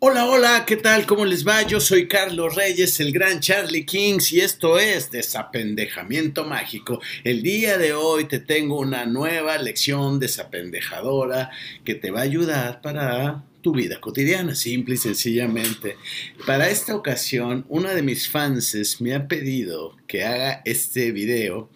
Hola, hola, ¿qué tal? ¿Cómo les va? Yo soy Carlos Reyes, el gran Charlie Kings, y esto es Desapendejamiento Mágico. El día de hoy te tengo una nueva lección desapendejadora que te va a ayudar para tu vida cotidiana, simple y sencillamente. Para esta ocasión, una de mis fans me ha pedido que haga este video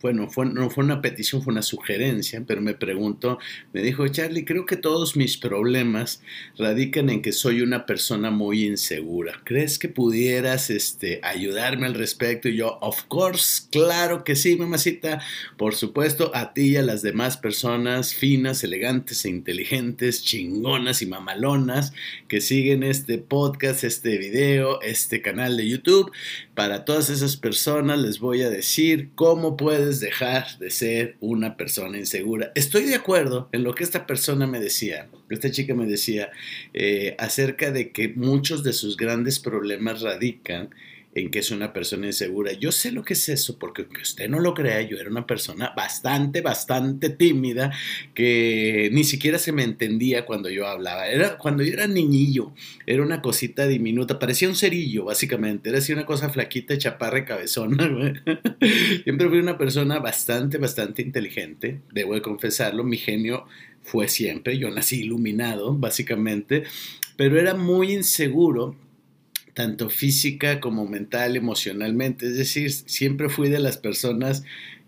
bueno, fue, no fue una petición, fue una sugerencia, pero me preguntó, me dijo, Charlie, creo que todos mis problemas radican en que soy una persona muy insegura. ¿Crees que pudieras este, ayudarme al respecto? Y yo, of course, claro que sí, mamacita. Por supuesto, a ti y a las demás personas finas, elegantes e inteligentes, chingonas y mamalonas que siguen este podcast, este video, este canal de YouTube. Para todas esas personas les voy a decir cómo puedes dejar de ser una persona insegura. Estoy de acuerdo en lo que esta persona me decía, esta chica me decía, eh, acerca de que muchos de sus grandes problemas radican en que es una persona insegura. Yo sé lo que es eso, porque aunque usted no lo crea, yo era una persona bastante, bastante tímida, que ni siquiera se me entendía cuando yo hablaba. Era, cuando yo era niñillo, era una cosita diminuta, parecía un cerillo, básicamente. Era así una cosa flaquita, chaparra cabezona. Siempre fui una persona bastante, bastante inteligente, debo de confesarlo. Mi genio fue siempre, yo nací iluminado, básicamente, pero era muy inseguro tanto física como mental, emocionalmente. Es decir, siempre fui de las personas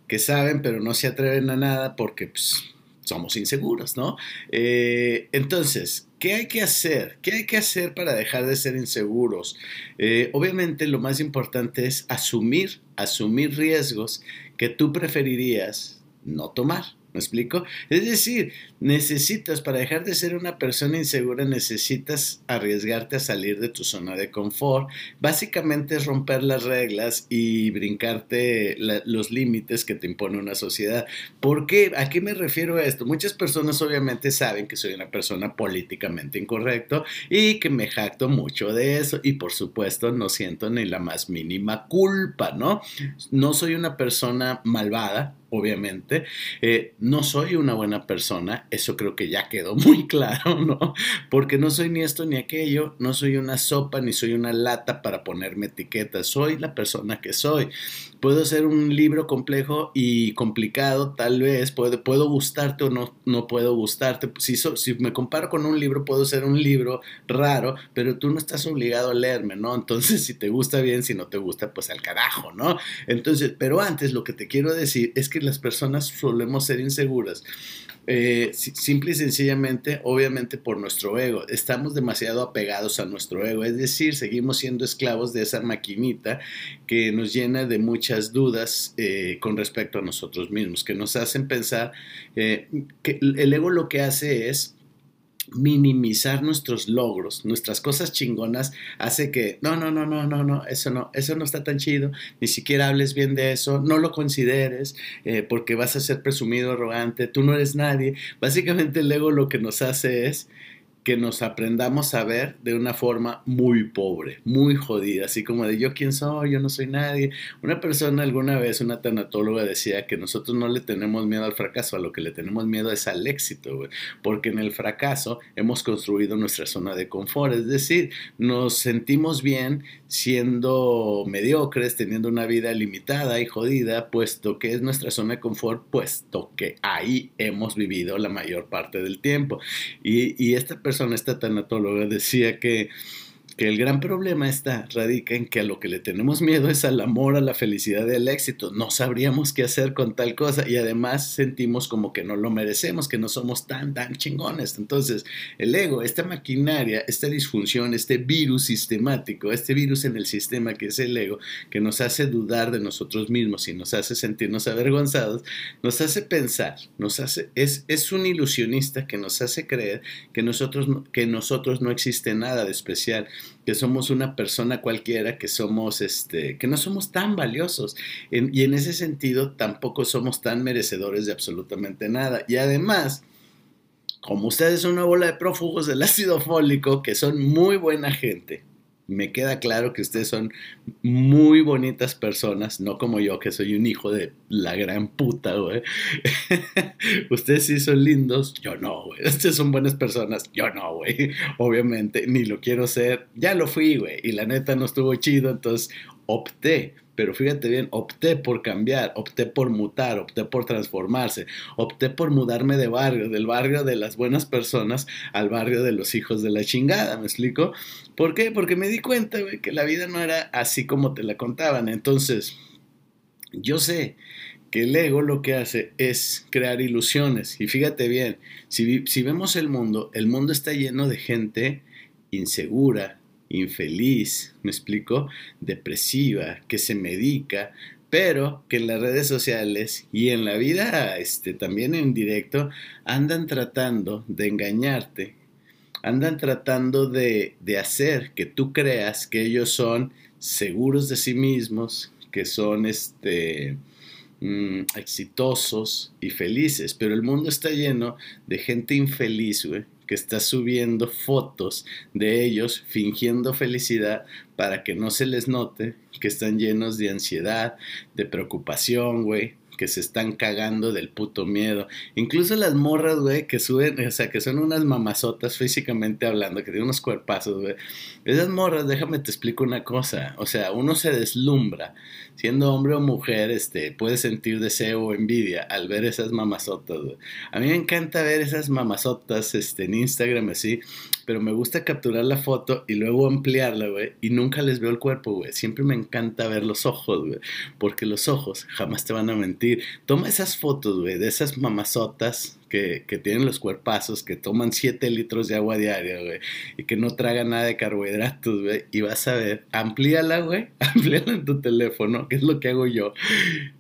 que saben pero no se atreven a nada porque pues, somos inseguros, ¿no? Eh, entonces, ¿qué hay que hacer? ¿Qué hay que hacer para dejar de ser inseguros? Eh, obviamente lo más importante es asumir, asumir riesgos que tú preferirías no tomar. ¿Me explico? Es decir, necesitas, para dejar de ser una persona insegura, necesitas arriesgarte a salir de tu zona de confort. Básicamente es romper las reglas y brincarte los límites que te impone una sociedad. ¿Por qué? ¿A qué me refiero a esto? Muchas personas obviamente saben que soy una persona políticamente incorrecto y que me jacto mucho de eso y por supuesto no siento ni la más mínima culpa, ¿no? No soy una persona malvada, obviamente. Eh, no soy una buena persona, eso creo que ya quedó muy claro, ¿no? Porque no soy ni esto ni aquello, no soy una sopa ni soy una lata para ponerme etiquetas, soy la persona que soy. Puedo ser un libro complejo y complicado, tal vez, puedo, puedo gustarte o no, no puedo gustarte. Si, si me comparo con un libro, puedo ser un libro raro, pero tú no estás obligado a leerme, ¿no? Entonces, si te gusta bien, si no te gusta, pues al carajo, ¿no? Entonces, pero antes lo que te quiero decir es que las personas solemos ser inseguras. Eh, simple y sencillamente, obviamente por nuestro ego. Estamos demasiado apegados a nuestro ego, es decir, seguimos siendo esclavos de esa maquinita que nos llena de dudas eh, con respecto a nosotros mismos, que nos hacen pensar eh, que el ego lo que hace es minimizar nuestros logros, nuestras cosas chingonas, hace que, no, no, no, no, no, no, eso no, eso no está tan chido, ni siquiera hables bien de eso, no lo consideres, eh, porque vas a ser presumido, arrogante, tú no eres nadie. Básicamente el ego lo que nos hace es que nos aprendamos a ver de una forma muy pobre, muy jodida, así como de yo quién soy, yo no soy nadie. Una persona alguna vez, una tanatóloga decía que nosotros no le tenemos miedo al fracaso, a lo que le tenemos miedo es al éxito, porque en el fracaso hemos construido nuestra zona de confort, es decir, nos sentimos bien siendo mediocres, teniendo una vida limitada y jodida, puesto que es nuestra zona de confort, puesto que ahí hemos vivido la mayor parte del tiempo. Y, y esta persona, esta tanatóloga, decía que que el gran problema está, radica en que a lo que le tenemos miedo es al amor, a la felicidad y al éxito. No sabríamos qué hacer con tal cosa y además sentimos como que no lo merecemos, que no somos tan, tan chingones. Entonces, el ego, esta maquinaria, esta disfunción, este virus sistemático, este virus en el sistema que es el ego, que nos hace dudar de nosotros mismos y nos hace sentirnos avergonzados, nos hace pensar, nos hace, es, es un ilusionista que nos hace creer que nosotros, que nosotros no existe nada de especial que somos una persona cualquiera, que somos, este, que no somos tan valiosos. y en ese sentido tampoco somos tan merecedores de absolutamente nada. Y además, como ustedes son una bola de prófugos del ácido fólico, que son muy buena gente, me queda claro que ustedes son muy bonitas personas, no como yo, que soy un hijo de la gran puta, güey. ustedes sí son lindos, yo no, güey. Ustedes son buenas personas, yo no, güey. Obviamente, ni lo quiero ser. Ya lo fui, güey. Y la neta no estuvo chido, entonces opté pero fíjate bien, opté por cambiar, opté por mutar, opté por transformarse, opté por mudarme de barrio, del barrio de las buenas personas al barrio de los hijos de la chingada, ¿me explico? ¿Por qué? Porque me di cuenta, que la vida no era así como te la contaban. Entonces, yo sé que el ego lo que hace es crear ilusiones. Y fíjate bien, si, si vemos el mundo, el mundo está lleno de gente insegura, infeliz, me explico, depresiva, que se medica, pero que en las redes sociales y en la vida este, también en directo andan tratando de engañarte, andan tratando de, de hacer que tú creas que ellos son seguros de sí mismos, que son este, mm, exitosos y felices, pero el mundo está lleno de gente infeliz, güey, que está subiendo fotos de ellos fingiendo felicidad para que no se les note que están llenos de ansiedad, de preocupación, güey, que se están cagando del puto miedo. Incluso las morras, güey, que suben, o sea, que son unas mamazotas físicamente hablando, que tienen unos cuerpazos, güey. Esas morras, déjame te explico una cosa. O sea, uno se deslumbra. Siendo hombre o mujer, este, puede sentir deseo o envidia al ver esas mamazotas, güey. A mí me encanta ver esas mamazotas, este, en Instagram así, pero me gusta capturar la foto y luego ampliarla, güey, y nunca les veo el cuerpo, güey. Siempre me encanta ver los ojos, güey, porque los ojos jamás te van a mentir. Toma esas fotos, güey, de esas mamazotas que, que, tienen los cuerpazos, que toman 7 litros de agua diaria, güey, y que no tragan nada de carbohidratos, güey, y vas a ver, amplíala, güey, amplíala en tu teléfono, que es lo que hago yo,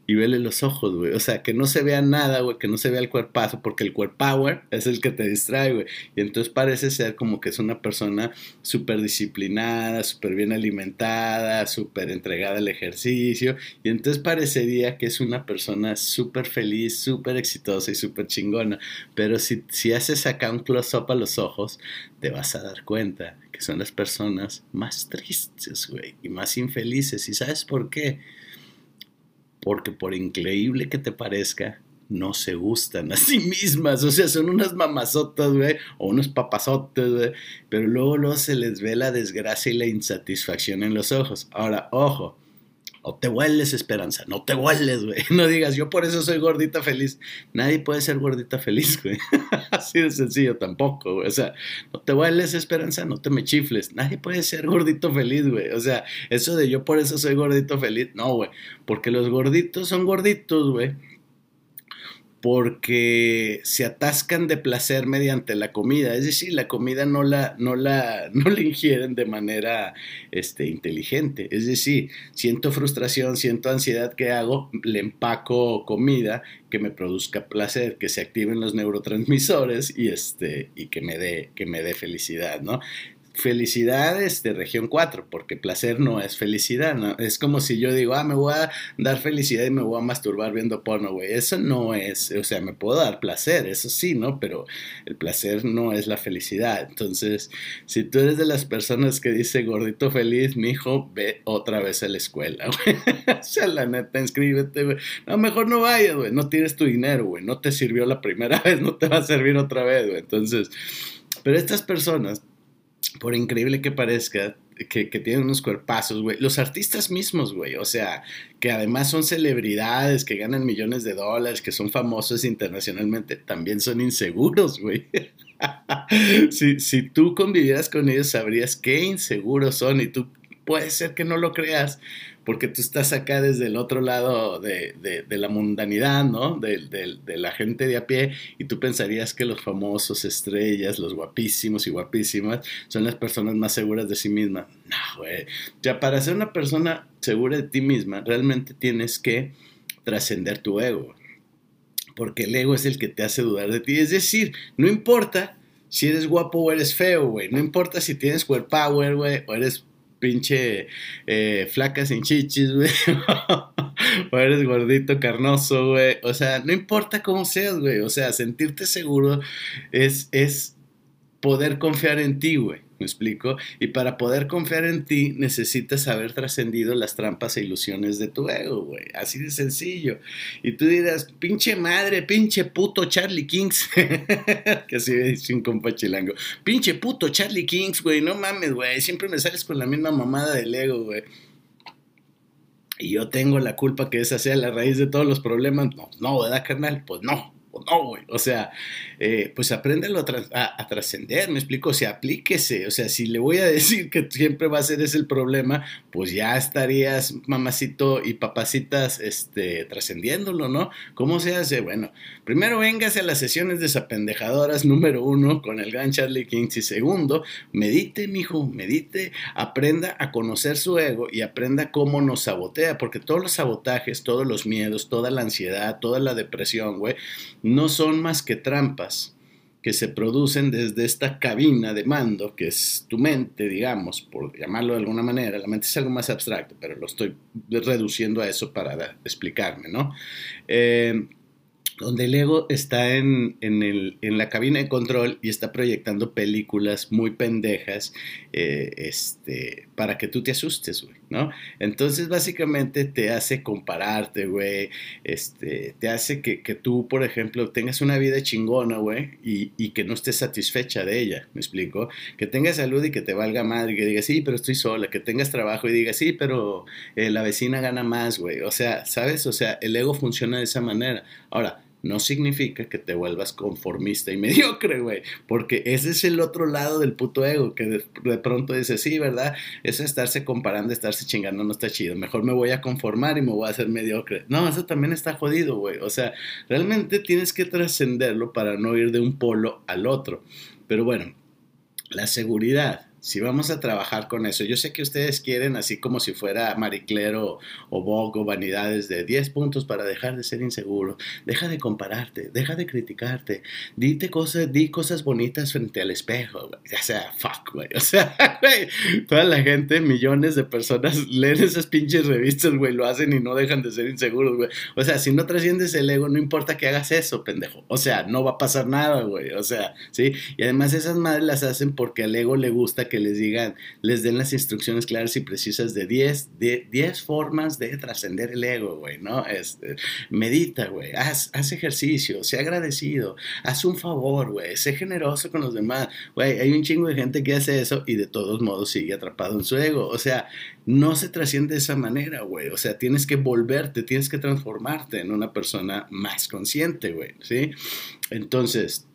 y vele los ojos, güey, o sea, que no se vea nada, güey, que no se vea el cuerpazo, porque el power es el que te distrae, güey, y entonces parece ser como que es una persona súper disciplinada, súper bien alimentada, súper entregada al ejercicio, y entonces parecería que es una persona súper feliz, súper exitosa y súper chingona. Pero si, si haces acá un close-up a los ojos, te vas a dar cuenta que son las personas más tristes, güey, y más infelices. ¿Y sabes por qué? Porque por increíble que te parezca, no se gustan a sí mismas. O sea, son unas mamazotas, güey, o unos papazotes, güey. Pero luego, luego se les ve la desgracia y la insatisfacción en los ojos. Ahora, ojo, no te hueles, Esperanza, no te hueles, güey. No digas, yo por eso soy gordita feliz. Nadie puede ser gordita feliz, güey. Así de sencillo tampoco, güey. O sea, no te hueles, Esperanza, no te me chifles. Nadie puede ser gordito feliz, güey. O sea, eso de yo por eso soy gordito feliz, no, güey. Porque los gorditos son gorditos, güey porque se atascan de placer mediante la comida, es decir, la comida no la, no la, no la ingieren de manera este, inteligente, es decir, siento frustración, siento ansiedad, ¿qué hago? Le empaco comida que me produzca placer, que se activen los neurotransmisores y, este, y que, me dé, que me dé felicidad, ¿no? Felicidad es de región 4, porque placer no es felicidad, ¿no? Es como si yo digo, ah, me voy a dar felicidad y me voy a masturbar viendo porno, güey. Eso no es, o sea, me puedo dar placer, eso sí, ¿no? Pero el placer no es la felicidad. Entonces, si tú eres de las personas que dice gordito feliz, mi hijo, ve otra vez a la escuela, güey. o sea, la neta, inscríbete, güey. No, mejor no vayas, güey. No tienes tu dinero, güey. No te sirvió la primera vez, no te va a servir otra vez, güey. Entonces, pero estas personas por increíble que parezca, que, tienen unos cuerpazos, güey. Los artistas mismos, güey. O sea, que además son celebridades, que ganan millones de dólares, que son famosos internacionalmente, también son inseguros, güey. si, si tú convivieras con ellos, sabrías qué inseguros son y tú puede ser que no lo creas, porque tú estás acá desde el otro lado de, la mundanidad, ¿no? De, la gente de a pie, y tú pensarías que los famosos estrellas, los guapísimos y guapísimas, son las personas más seguras de sí mismas. No, güey. Ya para ser una persona segura de ti misma, realmente tienes que trascender tu ego. Porque el ego es el que te hace dudar de ti. Es decir, no importa si eres guapo o eres feo, güey. No importa si tienes power, güey, o eres pinche eh, flaca sin chichis, güey. o eres gordito, carnoso, güey. O sea, no importa cómo seas, güey. O sea, sentirte seguro es, es poder confiar en ti, güey. ¿Me explico? Y para poder confiar en ti necesitas haber trascendido las trampas e ilusiones de tu ego, güey. Así de sencillo. Y tú dirás, pinche madre, pinche puto Charlie Kings. que así dice un compa chilango. Pinche puto Charlie Kings, güey. No mames, güey. Siempre me sales con la misma mamada del ego, güey y yo tengo la culpa que esa sea la raíz de todos los problemas. No, no, ¿verdad, carnal? Pues no no, güey. O sea, eh, pues apréndelo a, trascender, me explico, o sea, aplíquese. O sea, si le voy a decir que siempre va a ser ese el problema, pues ya estarías, mamacito y papacitas, este, trascendiéndolo, ¿no? ¿Cómo se hace? Bueno, primero véngase a las sesiones desapendejadoras número uno con el gran Charlie King y segundo, medite, mijo, medite, aprenda a conocer su ego y aprenda cómo nos sabotea, porque todos los sabotajes, todos los miedos, toda la ansiedad, toda la depresión, güey, no son más que trampas que se producen desde esta cabina de mando, que es tu mente, digamos, por llamarlo de alguna manera. La mente es algo más abstracto, pero lo estoy reduciendo a eso para explicarme, ¿no? Eh, donde el ego está en, el, en, la cabina de control y está proyectando películas muy pendejas eh, este, para que tú te asustes, güey, ¿no? Entonces, básicamente te hace compararte, güey, este, te hace que, tú, por ejemplo, tengas una vida chingona, güey, y, y, que no estés satisfecha de ella, ¿me explico? Que tengas salud y que te valga madre, que digas, sí, pero estoy sola, que tengas trabajo y digas, sí, pero eh, la vecina gana más, güey, o sea, ¿sabes? O sea, el ego funciona de esa manera. Ahora, no significa que te vuelvas conformista y mediocre, güey. Porque ese es el otro lado del puto ego, que de, pronto dice, sí, ¿verdad? Eso estarse comparando, estarse chingando no está chido. Mejor me voy a conformar y me voy a hacer mediocre. No, eso también está jodido, güey. O sea, realmente tienes que trascenderlo para no ir de un polo al otro. Pero bueno, la seguridad si vamos a trabajar con eso. Yo sé que ustedes quieren, así como si fuera Mariclero o Vogue o Vanidades, de 10 puntos para dejar de ser inseguro. Deja de compararte, deja de criticarte. Dite cosas, di cosas bonitas frente al espejo, güey. O sea, fuck, güey. O sea, güey, toda la gente, millones de personas leen esas pinches revistas, güey, lo hacen y no dejan de ser inseguros, güey. O sea, si no trasciendes el ego, no importa que hagas eso, pendejo. O sea, no va a pasar nada, güey. O sea, ¿sí? Y además esas madres las hacen porque al ego le gusta que les digan, les den las instrucciones claras y precisas de 10 de 10 formas de trascender el ego, güey, ¿no? Este, medita, güey, haz, haz ejercicio, sé agradecido, haz un favor, güey, sé generoso con los demás, güey, hay un chingo de gente que hace eso y de todos modos sigue atrapado en su ego, o sea, no se trasciende de esa manera, güey, o sea, tienes que volverte, tienes que transformarte en una persona más consciente, güey, ¿sí? Entonces,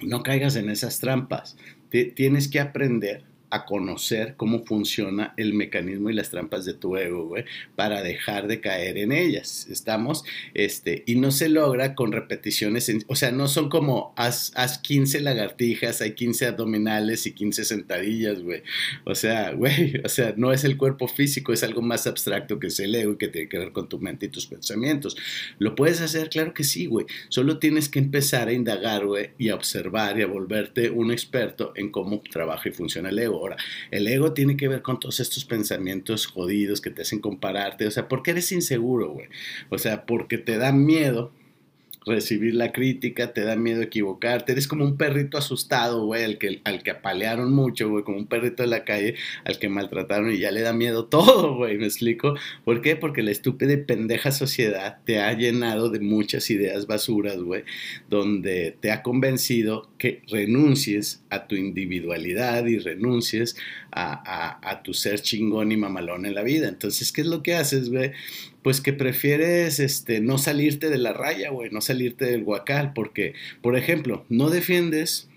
no caigas en esas trampas. Tienes que aprender a conocer cómo funciona el mecanismo y las trampas de tu ego, güey, para dejar de caer en ellas. Estamos, este, y no se logra con repeticiones, o sea, no son como haz, haz 15 lagartijas, hay 15 abdominales y 15 sentadillas, güey. O sea, güey, o sea, no es el cuerpo físico, es algo más abstracto que es el ego y que tiene que ver con tu mente y tus pensamientos. ¿Lo puedes hacer? Claro que sí, güey. Solo tienes que empezar a indagar, güey, y a observar y a volverte un experto en cómo trabaja y funciona el ego. Ahora, el ego tiene que ver con todos estos pensamientos jodidos que te hacen compararte. O sea, ¿por qué eres inseguro, güey? O sea, porque te da miedo recibir la crítica, te da miedo equivocarte, eres como un perrito asustado, güey, al que, al que apalearon mucho, güey, como un perrito de la calle al que maltrataron y ya le da miedo todo, güey, ¿me explico? ¿Por qué? Porque la estúpida y pendeja sociedad te ha llenado de muchas ideas basuras, güey, donde te ha convencido que renuncies a tu individualidad y renuncies a, tu ser chingón y mamalón en la vida. Entonces, ¿qué es lo que haces, güey? pues que prefieres este, no salirte de la raya, güey, no salirte del guacal, porque, por ejemplo, no defiendes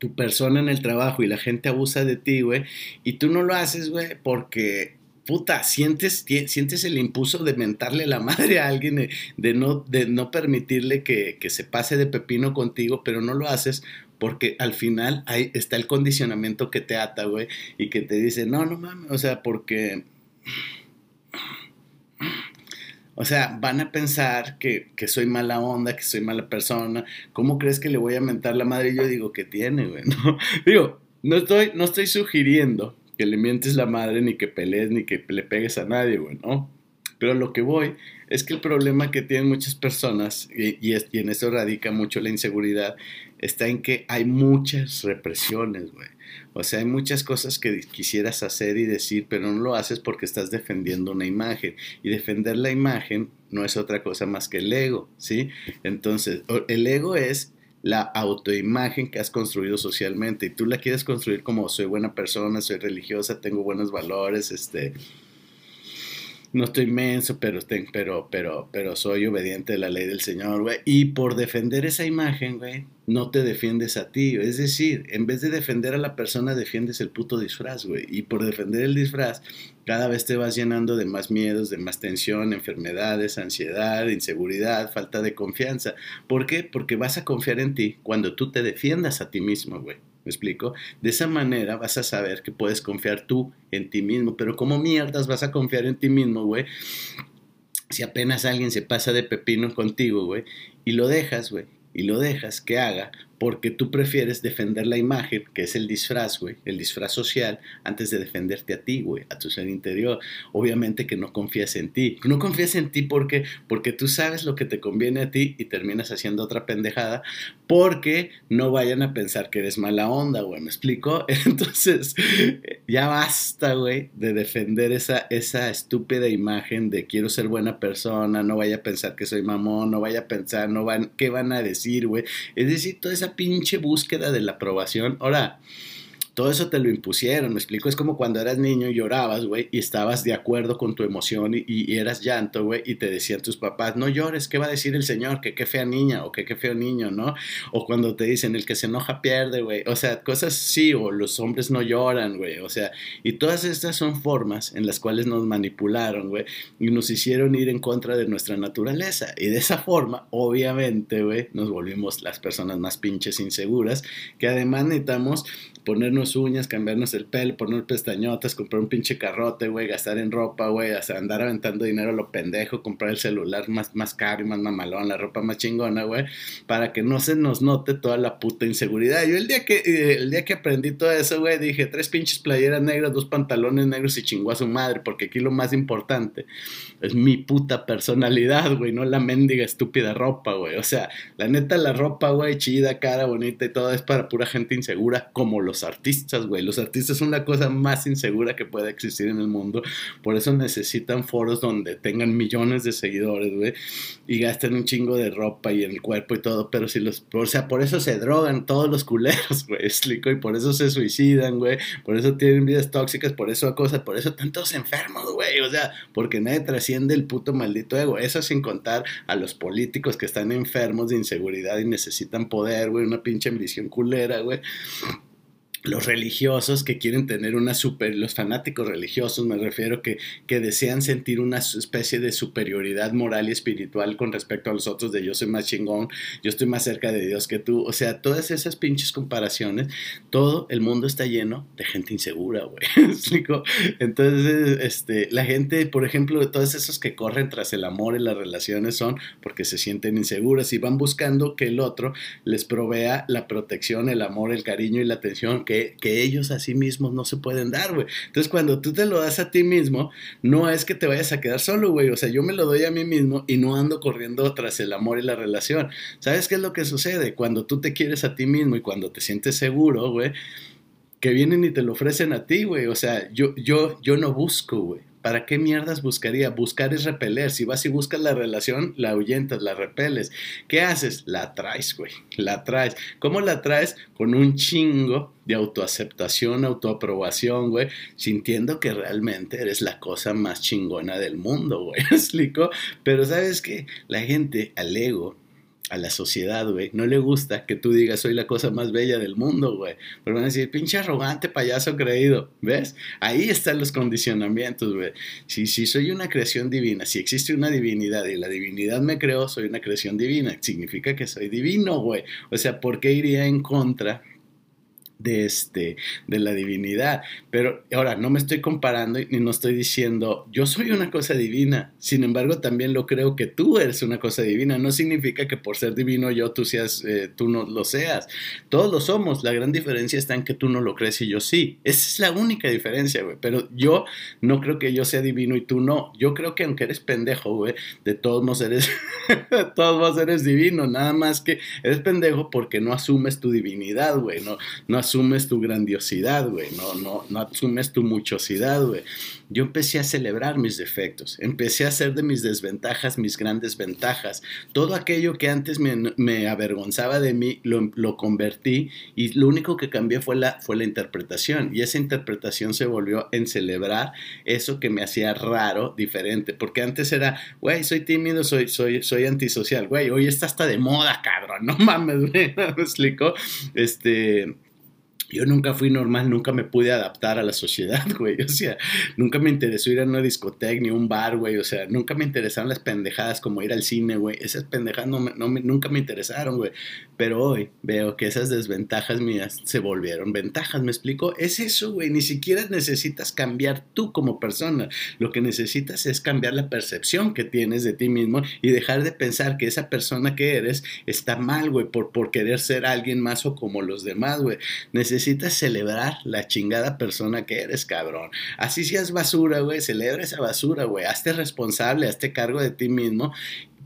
tu persona en el trabajo y la gente abusa de ti, güey, y tú no lo haces, güey, porque puta, sientes, sientes el impulso de mentarle la madre a alguien, de, no, de no permitirle que, que, se pase de pepino contigo, pero no lo haces porque al final ahí está el condicionamiento que te ata, güey, y que te dice, no, no mames, o sea, porque o sea, van a pensar que, soy mala onda, que soy mala persona. ¿Cómo crees que le voy a mentar la madre? Y yo digo, ¿qué tiene, güey? ¿No? Digo, no estoy, no estoy sugiriendo que le mientes la madre, ni que pelees, ni que le pegues a nadie, güey, ¿no? Pero lo que voy es que el problema que tienen muchas personas, y, y, y en eso radica mucho la inseguridad, está en que hay muchas represiones, güey. O sea, hay muchas cosas que quisieras hacer y decir, pero no lo haces porque estás defendiendo una imagen. Y defender la imagen no es otra cosa más que el ego, ¿sí? Entonces, el ego es la autoimagen que has construido socialmente y tú la quieres construir como soy buena persona, soy religiosa, tengo buenos valores, este, no estoy inmenso, pero, pero, pero, pero soy obediente de la ley del Señor, güey. Y por defender esa imagen, güey, no te defiendes a ti. Es decir, en vez de defender a la persona, defiendes el puto disfraz, güey. Y por defender el disfraz, cada vez te vas llenando de más miedos, de más tensión, enfermedades, ansiedad, inseguridad, falta de confianza. ¿Por qué? Porque vas a confiar en ti cuando tú te defiendas a ti mismo, güey. ¿Me explico? De esa manera vas a saber que puedes confiar tú en ti mismo. Pero ¿cómo mierdas vas a confiar en ti mismo, güey? Si apenas alguien se pasa de pepino contigo, güey, y lo dejas, güey, y lo dejas que haga porque tú prefieres defender la imagen, que es el disfraz, güey, el disfraz social, antes de defenderte a ti, güey, a tu ser interior. Obviamente que no confías en ti. No confías en ti porque, porque tú sabes lo que te conviene a ti y terminas haciendo otra pendejada porque no vayan a pensar que eres mala onda, güey, ¿me explico? Entonces, ya basta, güey, de defender esa, esa estúpida imagen de quiero ser buena persona, no vaya a pensar que soy mamón, no vaya a pensar, no van, ¿qué van a decir, güey? Es decir, toda esa pinche búsqueda de la aprobación. Ahora, todo eso te lo impusieron, me explico, es como cuando eras niño y llorabas, güey, y estabas de acuerdo con tu emoción y, eras llanto, güey, y te decían tus papás, no llores, ¿qué va a decir el Señor? Que qué fea niña o que qué feo niño, ¿no? O cuando te dicen, el que se enoja pierde, güey, o sea, cosas sí, o los hombres no lloran, güey, o sea, y todas estas son formas en las cuales nos manipularon, güey, y nos hicieron ir en contra de nuestra naturaleza, y de esa forma, obviamente, güey, nos volvimos las personas más pinches inseguras, que además necesitamos ponernos uñas, cambiarnos el pelo, poner pestañotas, comprar un pinche carrote, güey, gastar en ropa, güey, o andar aventando dinero a lo pendejo, comprar el celular más, más caro y más mamalón, la ropa más chingona, güey, para que no se nos note toda la puta inseguridad. Yo el día que, eh, el día que aprendí todo eso, güey, dije, tres pinches playeras negras, dos pantalones negros y chingó a su madre, porque aquí lo más importante es mi puta personalidad, güey, no la mendiga estúpida ropa, güey. O sea, la neta, la ropa, güey, chida, cara, bonita y todo es para pura gente insegura como lo los artistas, güey. Los artistas son la cosa más insegura que puede existir en el mundo. Por eso necesitan foros donde tengan millones de seguidores, güey. Y gasten un chingo de ropa y el cuerpo y todo. Pero si los... O sea, por eso se drogan todos los culeros, güey. Explico. Y por eso se suicidan, güey. Por eso tienen vidas tóxicas. Por eso cosas. Por eso tantos enfermos, güey. O sea, porque nadie trasciende el puto maldito ego. Eso sin contar a los políticos que están enfermos de inseguridad y necesitan poder, güey. Una pinche ambición culera, güey los religiosos que quieren tener una super, los fanáticos religiosos me refiero que, que desean sentir una especie de superioridad moral y espiritual con respecto a los otros de yo soy más chingón, yo estoy más cerca de Dios que tú, o sea, todas esas pinches comparaciones, todo el mundo está lleno de gente insegura, güey, Entonces, este, la gente, por ejemplo, todos esos que corren tras el amor y las relaciones son porque se sienten inseguras y van buscando que el otro les provea la protección, el amor, el cariño y la atención que, ellos a sí mismos no se pueden dar, güey. Entonces, cuando tú te lo das a ti mismo, no es que te vayas a quedar solo, güey. O sea, yo me lo doy a mí mismo y no ando corriendo tras el amor y la relación. ¿Sabes qué es lo que sucede? Cuando tú te quieres a ti mismo y cuando te sientes seguro, güey, que vienen y te lo ofrecen a ti, güey. O sea, yo, yo, yo no busco, güey. ¿Para qué mierdas buscaría? Buscar es repeler. Si vas y buscas la relación, la ahuyentas, la repeles. ¿Qué haces? La traes, güey. La traes. ¿Cómo la traes? Con un chingo de autoaceptación, autoaprobación, güey. Sintiendo que realmente eres la cosa más chingona del mundo, güey. ¿Me explico? Pero ¿sabes qué? La gente al ego a la sociedad, güey, no le gusta que tú digas soy la cosa más bella del mundo, güey. Pero van a decir, pinche arrogante, payaso creído, ¿ves? Ahí están los condicionamientos, güey. Si, si soy una creación divina, si existe una divinidad y la divinidad me creó, soy una creación divina, significa que soy divino, güey. O sea, ¿por qué iría en contra de, este, de la divinidad. Pero ahora, no me estoy comparando y no estoy diciendo, yo soy una cosa divina, sin embargo también lo creo que tú eres una cosa divina. No significa que por ser divino yo tú, seas, eh, tú no lo seas. Todos lo somos, la gran diferencia está en que tú no lo crees y yo sí. Esa es la única diferencia, güey. Pero yo no creo que yo sea divino y tú no. Yo creo que aunque eres pendejo, güey, de todos modos eres, todos modos eres divino, nada más que eres pendejo porque no asumes tu divinidad, güey, no, no tu grandiosidad, güey, no, no, no asumes tu muchosidad, güey. Yo empecé a celebrar mis defectos, empecé a hacer de mis desventajas mis grandes ventajas. Todo aquello que antes me, avergonzaba de mí, lo, convertí y lo único que cambié fue la, fue la interpretación. Y esa interpretación se volvió en celebrar eso que me hacía raro, diferente. Porque antes era, güey, soy tímido, soy, soy, soy antisocial. Güey, hoy está hasta de moda, cabrón. No mames, güey. ¿Me explico? Este yo nunca fui normal, nunca me pude adaptar a la sociedad, güey. O sea, nunca me interesó ir a una discoteca ni un bar, güey. O sea, nunca me interesaron las pendejadas como ir al cine, güey. Esas pendejadas no, no nunca me interesaron, güey. Pero hoy veo que esas desventajas mías se volvieron ventajas, ¿me explico? Es eso, güey. Ni siquiera necesitas cambiar tú como persona. Lo que necesitas es cambiar la percepción que tienes de ti mismo y dejar de pensar que esa persona que eres está mal, güey, por, por querer ser alguien más o como los demás, güey. Necesitas necesitas celebrar la chingada persona que eres, cabrón. Así seas basura, güey, celebra esa basura, güey. Hazte responsable, hazte cargo de ti mismo.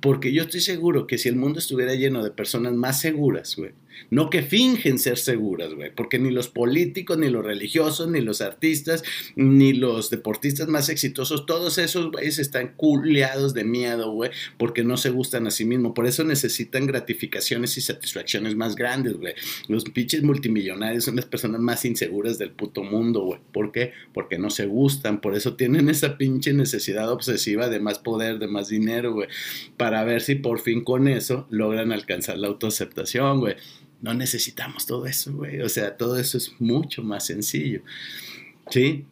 Porque yo estoy seguro que si el mundo estuviera lleno de personas más seguras, güey, no que fingen ser seguras, güey, porque ni los políticos, ni los religiosos, ni los artistas, ni los deportistas más exitosos, todos esos güeyes están culeados de miedo, güey, porque no se gustan a sí mismos. Por eso necesitan gratificaciones y satisfacciones más grandes, güey. Los pinches multimillonarios son las personas más inseguras del puto mundo, güey. ¿Por qué? Porque no se gustan, por eso tienen esa pinche necesidad obsesiva de más poder, de más dinero, güey, para ver si por fin con eso logran alcanzar la autoaceptación, güey. No necesitamos todo eso, güey. O sea, todo eso es mucho más sencillo. ¿Sí?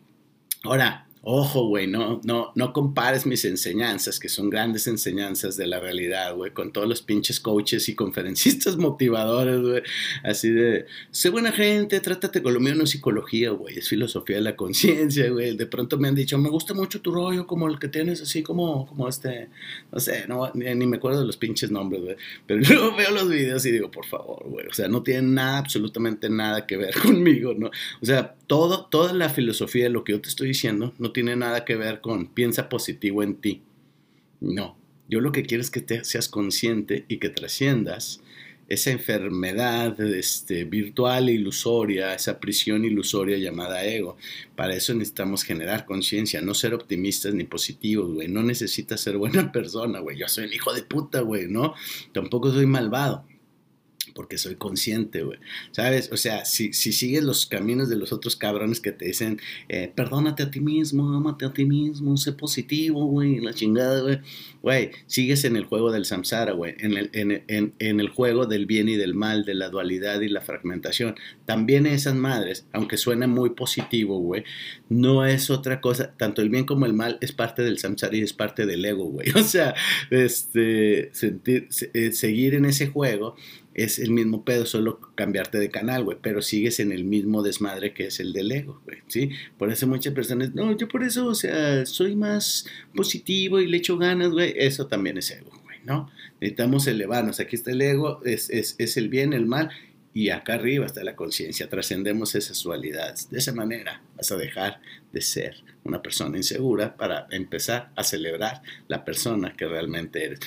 Ahora, Ojo, güey, no, no, no compares mis enseñanzas, que son grandes enseñanzas de la realidad, güey, con todos los pinches coaches y conferencistas motivadores, güey. Así de, sé buena gente, trátate con lo mío, no es psicología, güey, es filosofía de la conciencia, güey. De pronto me han dicho, me gusta mucho tu rollo, como el que tienes, así como, como este, no sé, no, ni, me acuerdo de los pinches nombres, güey. Pero luego veo los videos y digo, por favor, güey, o sea, no tiene nada, absolutamente nada que ver conmigo, ¿no? O sea, todo, toda la filosofía de lo que yo te estoy diciendo no tiene nada que ver con piensa positivo en ti. No, yo lo que quiero es que te seas consciente y que trasciendas esa enfermedad este, virtual e ilusoria, esa prisión ilusoria llamada ego. Para eso necesitamos generar conciencia, no ser optimistas ni positivos, güey. No necesitas ser buena persona, güey. Yo soy el hijo de puta, güey, ¿no? Tampoco soy malvado porque soy consciente, güey. ¿Sabes? O sea, si, si, sigues los caminos de los otros cabrones que te dicen, eh, perdónate a ti mismo, amate a ti mismo, sé positivo, güey, la chingada, güey. Güey, sigues en el juego del samsara, güey, en el, en, en el juego del bien y del mal, de la dualidad y la fragmentación. También esas madres, aunque suena muy positivo, güey, no es otra cosa, tanto el bien como el mal es parte del samsara y es parte del ego, güey. O sea, este, sentir, eh, seguir en ese juego es el mismo pedo, solo cambiarte de canal, güey, pero sigues en el mismo desmadre que es el del ego, güey, ¿sí? Por eso muchas personas, no, yo por eso, o sea, soy más positivo y le echo ganas, güey, eso también es ego, güey, ¿no? Necesitamos elevarnos, aquí está el ego, es, es, es el bien, el mal, y acá arriba está la conciencia, trascendemos esas dualidades. De esa manera vas a dejar de ser una persona insegura para empezar a celebrar la persona que realmente eres.